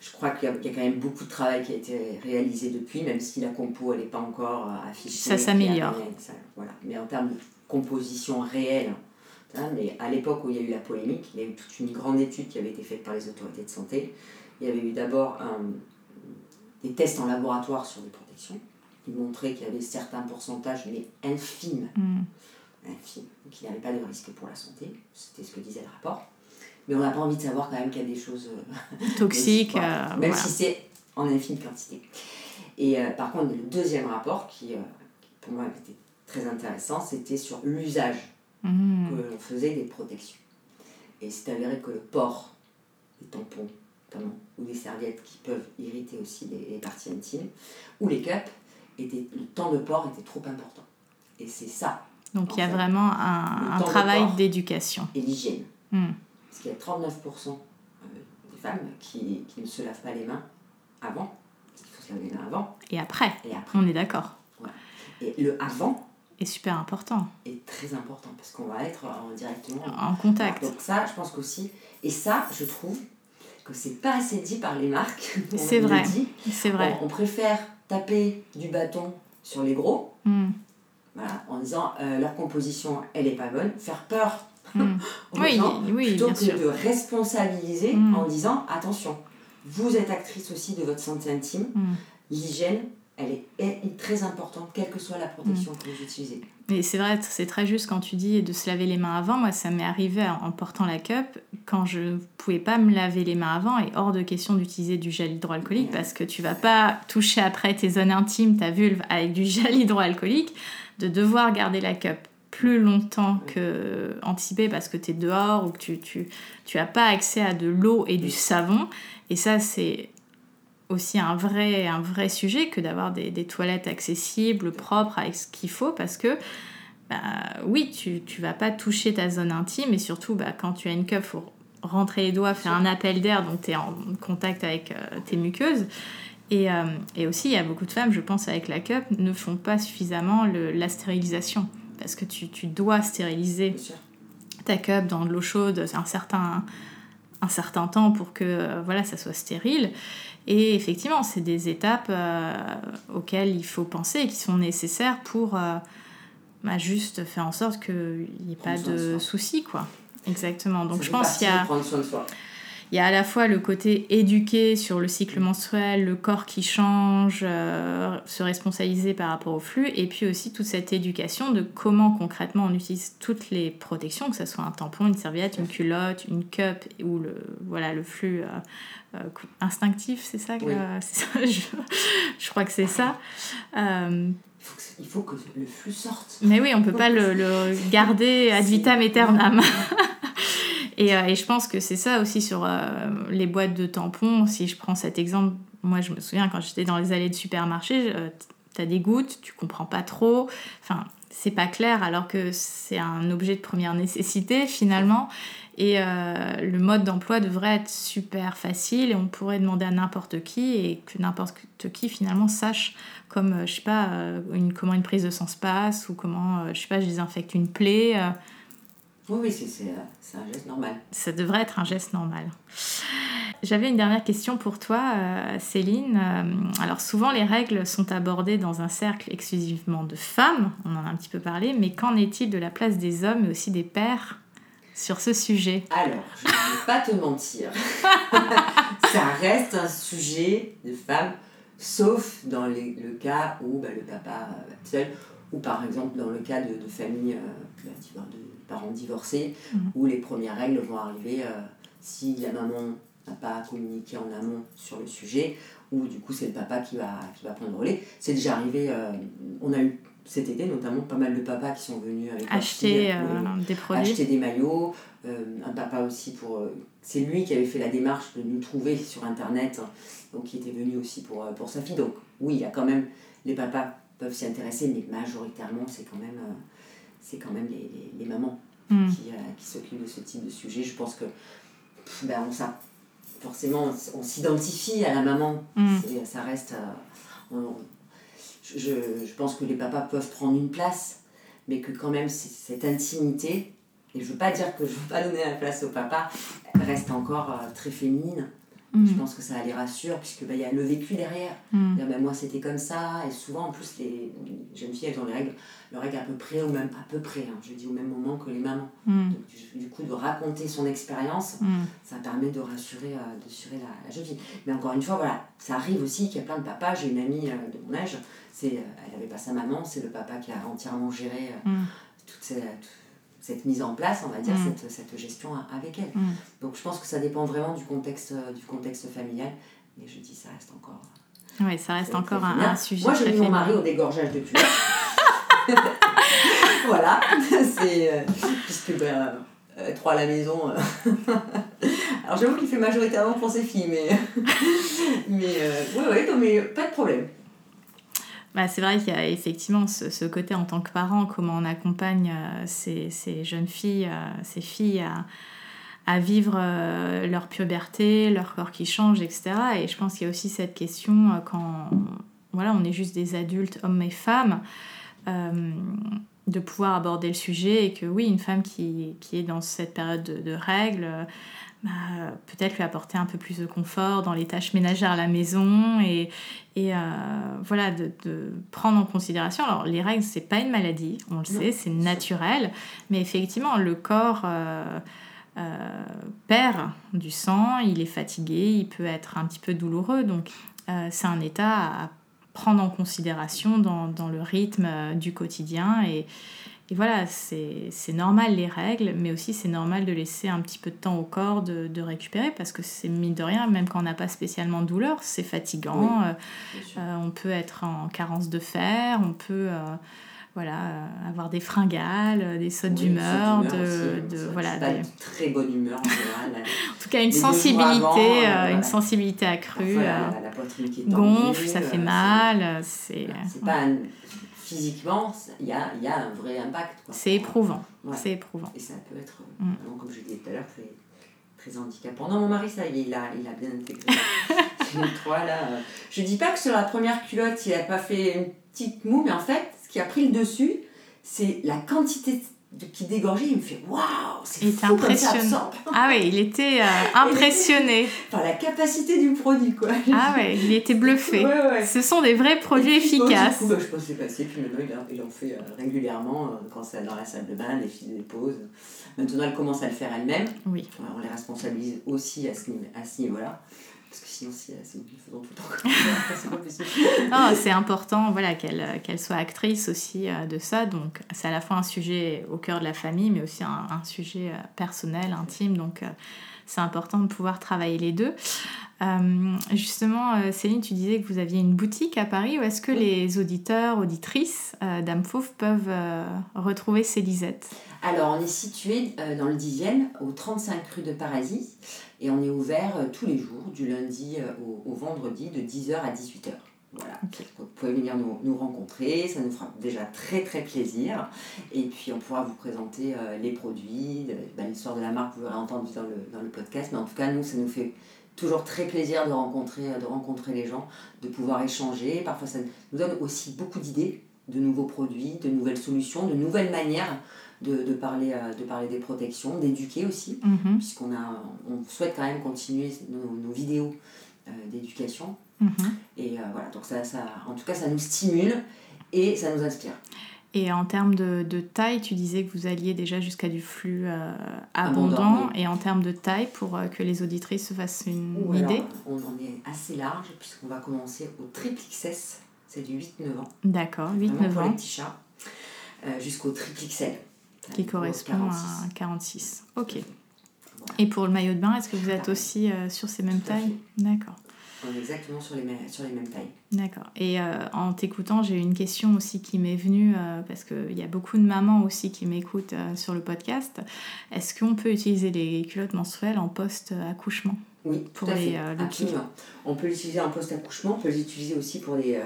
je crois qu'il y, a- il y a quand même beaucoup de travail qui a été réalisé depuis, même si la compo elle n'est pas encore euh, affichée. Ça s'améliore. Voilà. Mais en termes de composition réelle, hein, mais à l'époque où il y a eu la polémique, il y a eu toute une grande étude qui avait été faite par les autorités de santé. Il y avait eu d'abord un- des tests en laboratoire sur les protections. Ils montraient qu'il y avait certains pourcentages, mais infimes, Mm. infime, qui n'avait pas de risque pour la santé. C'était ce que disait le rapport. Mais on n'a pas envie de savoir quand même qu'il y a des choses euh, Toxique, voilà. euh, même voilà. si c'est en infime quantité. Et euh, par contre, le deuxième rapport, qui, euh, qui pour moi était très intéressant, c'était sur l'usage Mm. que l'on faisait des protections. Et c'est avéré que le port des tampons, notamment, ou des serviettes qui peuvent irriter aussi les, les parties intimes, ou les cups, était, le temps de port était trop important. Et c'est ça, Donc il y a fait, vraiment un, travail d'éducation. et l'hygiène. Mm. Parce qu'il y a 39% euh, des femmes qui, qui ne se lavent pas les mains avant. Il faut se laver les mains avant Et après, et après. on est d'accord. Et le avant est super important. est très important parce qu'on va être en directement En contact. Donc ça, je pense qu'aussi, et ça, je trouve que c'est pas assez dit par les marques. C'est vrai. C'est vrai. On, on préfère taper du bâton sur les gros, Mm. voilà, en disant euh, leur composition, elle est pas bonne, faire peur Mm. aux Oui, gens, oui, plutôt bien que sûr. de responsabiliser Mm. en disant attention, vous êtes actrice aussi de votre santé intime, l'hygiène, elle est, très importante, quelle que soit la protection que vous utilisez. Mais c'est vrai, c'est très juste quand tu dis de se laver les mains avant. Moi, ça m'est arrivé en portant la cup quand je ne pouvais pas me laver les mains avant et hors de question d'utiliser du gel hydroalcoolique parce que tu vas pas toucher après tes zones intimes, ta vulve avec du gel hydroalcoolique, de devoir garder la cup plus longtemps que anticipé parce que tu es dehors ou que tu, tu, tu as pas accès à de l'eau et du savon. Et ça, c'est aussi un vrai, un vrai sujet que d'avoir des, des toilettes accessibles, propres, avec ce qu'il faut, parce que bah, oui, tu, tu vas pas toucher ta zone intime, et surtout bah, quand tu as une cup, faut rentrer les doigts, faire un appel d'air, donc tu es en contact avec euh, tes muqueuses. Et, euh, et aussi, il y a beaucoup de femmes, je pense, avec la cup, ne font pas suffisamment le- la stérilisation. Parce que tu, tu dois stériliser ta cup dans de l'eau chaude un certain, un certain temps pour que euh, voilà, ça soit stérile. Et effectivement, c'est des étapes euh, auxquelles il faut penser et qui sont nécessaires pour euh, bah, juste faire en sorte qu'il n'y ait pas Prendre de soucis. Quoi. Exactement. Donc Ça je pense qu'il y a, prendre soin de soi. Il y a à la fois le côté éduqué sur le cycle menstruel, le corps qui change, euh, se responsabiliser par rapport au flux, et puis aussi toute cette éducation de comment concrètement on utilise toutes les protections, que ce soit un tampon, une serviette, une culotte, une cup ou le, voilà, le flux euh, instinctif, c'est ça, je, je, crois que c'est ça. il faut que le flux sorte. Mais oui, on ne peut pas le, le garder ad vitam aeternam. Euh, et, je pense que c'est ça aussi sur euh, les boîtes de tampons. Si je prends cet exemple, moi je me souviens quand j'étais dans les allées de supermarché, euh, tu as des gouttes, tu comprends pas trop. Enfin, c'est pas clair alors que c'est un objet de première nécessité finalement. Et le mode d'emploi devrait être super facile et on pourrait demander à n'importe qui et que n'importe qui finalement sache comme, je sais pas, comment une prise de sang se passe ou comment, je sais pas, je désinfecte une plaie. Oui, oui, c'est un geste normal. Ça devrait être un geste normal. J'avais une dernière question pour toi, euh, Céline. Euh, alors souvent les règles sont abordées dans un cercle exclusivement de femmes, on en a un petit peu parlé, mais qu'en est-il de la place des hommes et aussi des pères sur ce sujet? Alors, je ne vais pas te mentir, ça reste un sujet de femmes, sauf dans le cas où bah, le papa va seul, ou par exemple dans le cas de, de familles euh, bah, de parents divorcés, mhm. où les premières règles vont arriver euh, si la maman n'a pas communiqué en amont sur le sujet, ou du coup c'est le papa qui va, qui va prendre le relais. C'est déjà arrivé, euh, on a eu cet été notamment pas mal de papas qui sont venus avec acheter euh, des produits. Acheter des maillots, un papa aussi pour... c'est lui qui avait fait la démarche de nous trouver sur Internet, hein, donc qui était venu aussi pour, pour sa fille. Donc oui, il y a quand même... Les papas peuvent s'y intéresser, mais majoritairement c'est quand même c'est quand même les, les, mamans hmm. qui, euh, qui s'occupent de ce type de sujet. Je pense que ben, on, ça, forcément, on, s'identifie à la maman. Hmm. Ça reste. Euh, je, je, pense que les papas peuvent prendre une place, mais que quand même cette intimité, et je ne veux pas dire que je ne veux pas donner la place au papa, reste encore euh, très féminine. Je mm. pense que ça les rassure, puisqu'il bah, y a le vécu derrière. Mm. Bah, moi, c'était comme ça. Et souvent, en plus, les jeunes filles, elles ont les règles, leurs règles à peu près, ou même à peu près, hein, je dis au même moment que les mamans. Mm. du, coup, de raconter son expérience, ça permet de rassurer, euh, de rassurer la, jeune fille. Mais encore une fois, voilà, ça arrive aussi qu'il y a plein de papas. J'ai une amie euh, de mon âge, c'est, euh, elle n'avait pas sa maman, c'est le papa qui a entièrement géré toutes ces cette mise en place, on va dire, mm. cette, cette, gestion avec elle. Mm. Donc je pense que ça dépend vraiment du contexte, du contexte familial, mais je dis ça reste encore. Oui, ça reste encore un, sujet. Moi, j'ai mis mon mari au dégorgeage de culottes. voilà, c'est. Euh, puisque, ben, euh, trois à la maison. Euh. Alors j'avoue qu'il fait majoritairement pour ses filles, mais. mais, oui, oui, mais pas de problème. Bah, c'est vrai qu'il y a effectivement ce, ce, côté en tant que parent, comment on accompagne euh, ces, ces, jeunes filles, euh, ces filles à, à vivre euh, leur puberté, leur corps qui change, etc. Et je pense qu'il y a aussi cette question quand voilà, on est juste des adultes, hommes et femmes, de pouvoir aborder le sujet et que oui, une femme qui, qui est dans cette période de, de règles, bah, peut-être lui apporter un peu plus de confort dans les tâches ménagères à la maison et, et euh, voilà, de, de, prendre en considération. Alors, les règles, c'est pas une maladie, on le sait, c'est naturel, mais effectivement, le corps euh, euh, perd du sang, il est fatigué, il peut être un petit peu douloureux, donc c'est un état à prendre en considération dans, dans le rythme du quotidien et, et voilà, c'est normal les règles, mais aussi c'est normal de laisser un petit peu de temps au corps de, de récupérer parce que c'est mine de rien, même quand on n'a pas spécialement de douleur, c'est fatigant. Euh, euh, on peut être en carence de fer, on peut euh, voilà, avoir des fringales, des sautes d'humeur, de, de voilà, pas très bonne humeur en général. en tout cas, une sensibilité, une sensibilité accrue. la, poitrine qui gonfle, ça fait mal. C'est pas physiquement, il y a, y a, un vrai impact. C'est éprouvant. C'est éprouvant. Et ça peut être, mm. comme je disais tout à l'heure, très, très handicapant. Non, mon mari, ça, il a, il a bien intégré. trois, là. Euh. Je dis pas que sur la première culotte, il a pas fait une petite moue, mais en fait, ce qui a pris le dessus, c'est la quantité qui dégorgeait, il me fait Waouh, c'est impressionné. Ah oui, il était euh, impressionné. Par la capacité du produit, quoi. Ah ouais, il était bluffé. Ce sont des vrais produits efficaces. Coup, bah, je pense passé, puis maintenant il en fait euh, régulièrement euh, quand c'est dans la salle de bain, les filles les posent. Maintenant elle commence à le faire elle-même. Oui. On les responsabilise aussi à ce, à ce niveau-là. Parce que sinon, c'est faisant tout le temps. c'est important voilà, qu'elle qu'elle soit actrice aussi euh, de ça. Donc, c'est à la fois un sujet au cœur de la famille, mais aussi un, un sujet euh, personnel, intime. Donc, euh, c'est important de pouvoir travailler les deux. justement, Céline, tu disais que vous aviez une boutique à Paris. Où est-ce que les auditeurs, auditrices d'Âme Fauve peuvent retrouver Célisette Alors, on est situé dans le 10e, au 35 rue de Parasis. Et on est ouvert euh, tous les jours, du lundi euh, au, vendredi, de 10h à 18h. Voilà. Vous pouvez venir nous, rencontrer, ça nous fera déjà très très plaisir. Et puis on pourra vous présenter euh, les produits, bah, l'histoire de la marque, vous l'aurez entendu dans le, dans le podcast. Mais en tout cas, nous, ça nous fait toujours très plaisir de rencontrer, de rencontrer les gens, de pouvoir échanger. Parfois, ça nous donne aussi beaucoup d'idées de nouveaux produits, de nouvelles solutions, de nouvelles manières de, de, parler, euh, de parler des protections, d'éduquer aussi, mhm. puisqu'on a, on souhaite quand même continuer nos, nos vidéos euh, d'éducation. Mhm. Et euh, voilà, donc ça, ça, en tout cas, ça nous stimule et ça nous inspire. Et en termes de, de, taille, tu disais que vous alliez déjà jusqu'à du flux abondant. Et en termes de taille, pour que les auditrices se fassent une idée On en est assez large, puisqu'on va commencer au triple XS, c'est du 8-9 ans. D'accord, 8-9 ans. Pour les petits chats, jusqu'au triple XL qui correspond à 46. Ok. Et pour le maillot de bain, est-ce que vous êtes aussi euh, sur ces mêmes tailles? D'accord. On est exactement sur les, mêmes, sur les mêmes tailles. D'accord. Et euh, en t'écoutant, j'ai une question aussi qui m'est venue, euh, parce qu'il y a beaucoup de mamans aussi qui m'écoutent sur le podcast. Est-ce qu'on peut utiliser les culottes menstruelles en post-accouchement? Oui, pour tout à les, fait. Absolument. On peut l'utiliser en post-accouchement, on peut l'utiliser aussi pour les,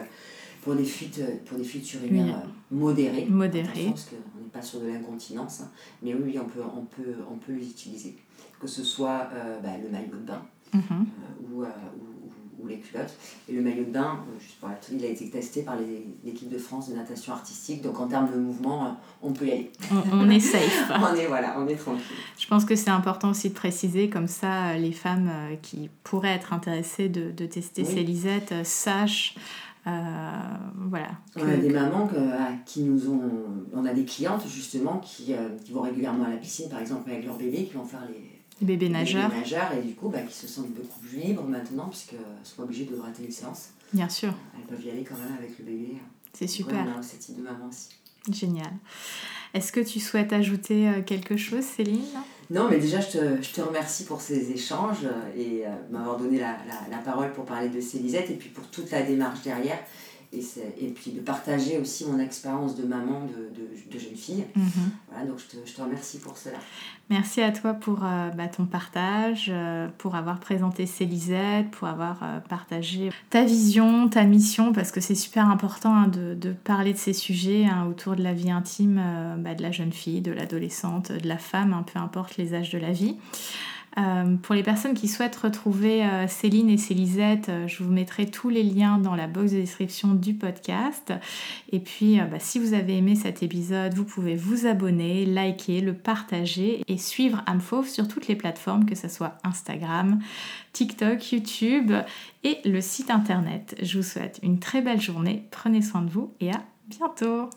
pour des fuites, pour des fuites urinaires modérées. Modérées. Parce qu'on pas sur de l'incontinence, hein. mais oui, on peut, on peut, on peut les utiliser. Que ce soit euh, bah, le maillot de bain mhm. euh, ou, euh, ou, ou, les culottes. Et le maillot de bain, juste pour il a été testé par l'équipe de France de natation artistique, donc en termes de mouvement, on peut y aller. On, est safe. on est voilà, on est tranquille. Je pense que c'est important aussi de préciser, comme ça, les femmes qui pourraient être intéressées de, de tester ces lisettes sachent euh, voilà. On a des mamans qui nous ont. On a des clientes justement qui, euh, qui, vont régulièrement à la piscine, par exemple, avec leur bébé, qui vont faire les. bébés nageurs. bébés nageurs et du coup, bah, qui se sentent beaucoup plus libres maintenant, puisqu'elles ne sont pas obligées de rater les séances. Bien sûr. Elles peuvent y aller quand même avec le bébé. C'est super. on a ce type de maman aussi. Génial. Est-ce que tu souhaites ajouter euh, quelque chose, Céline? Non, mais déjà, je te, je te, remercie pour ces échanges et euh, m'avoir donné la, la, la, parole pour parler de Célisette et puis pour toute la démarche derrière. Et, et puis de partager aussi mon expérience de maman de, de, de jeune fille. Mhm. Voilà, donc je te, je te, remercie pour cela. Merci à toi pour euh, bah, ton partage, euh, pour avoir présenté Célisette, pour avoir euh, partagé ta vision, ta mission, parce que c'est super important hein, de, de, parler de ces sujets hein, autour de la vie intime bah, de la jeune fille, de l'adolescente, de la femme, hein, peu importe les âges de la vie. Euh, pour les personnes qui souhaitent retrouver euh, Céline et Célisette, euh, je vous mettrai tous les liens dans la box de description du podcast. Et puis, bah, si vous avez aimé cet épisode, vous pouvez vous abonner, liker, le partager et suivre Amfauve sur toutes les plateformes, que ce soit Instagram, TikTok, YouTube et le site internet. Je vous souhaite une très belle journée, prenez soin de vous et à bientôt